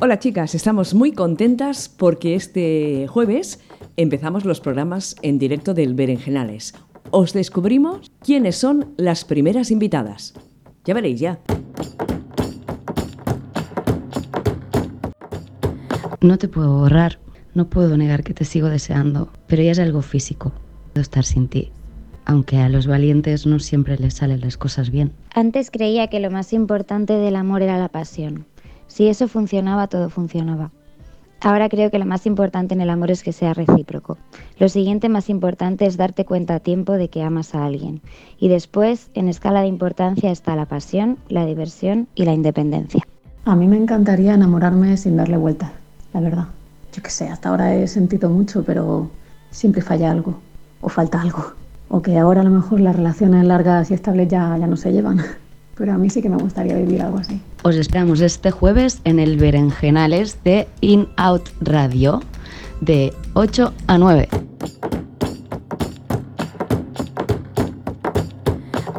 Hola chicas, estamos muy contentas porque este jueves empezamos los programas en directo del Berenjenales. Os descubrimos quiénes son las primeras invitadas. Ya veréis ya. No te puedo borrar, no puedo negar que te sigo deseando, pero ya es algo físico, puedo estar sin ti. Aunque a los valientes no siempre les salen las cosas bien. Antes creía que lo más importante del amor era la pasión. Si eso funcionaba, todo funcionaba. Ahora creo que lo más importante en el amor es que sea recíproco. Lo siguiente más importante es darte cuenta a tiempo de que amas a alguien. Y después, en escala de importancia, está la pasión, la diversión y la independencia. A mí me encantaría enamorarme sin darle vueltas, la verdad. Yo qué sé, hasta ahora he sentido mucho, pero siempre falla algo, o falta algo. O que ahora a lo mejor las relaciones largas y estables ya, ya no se llevan. Pero a mí sí que me gustaría vivir algo así. Os esperamos este jueves en el Berenjenales de In Out Radio de 8 a 9.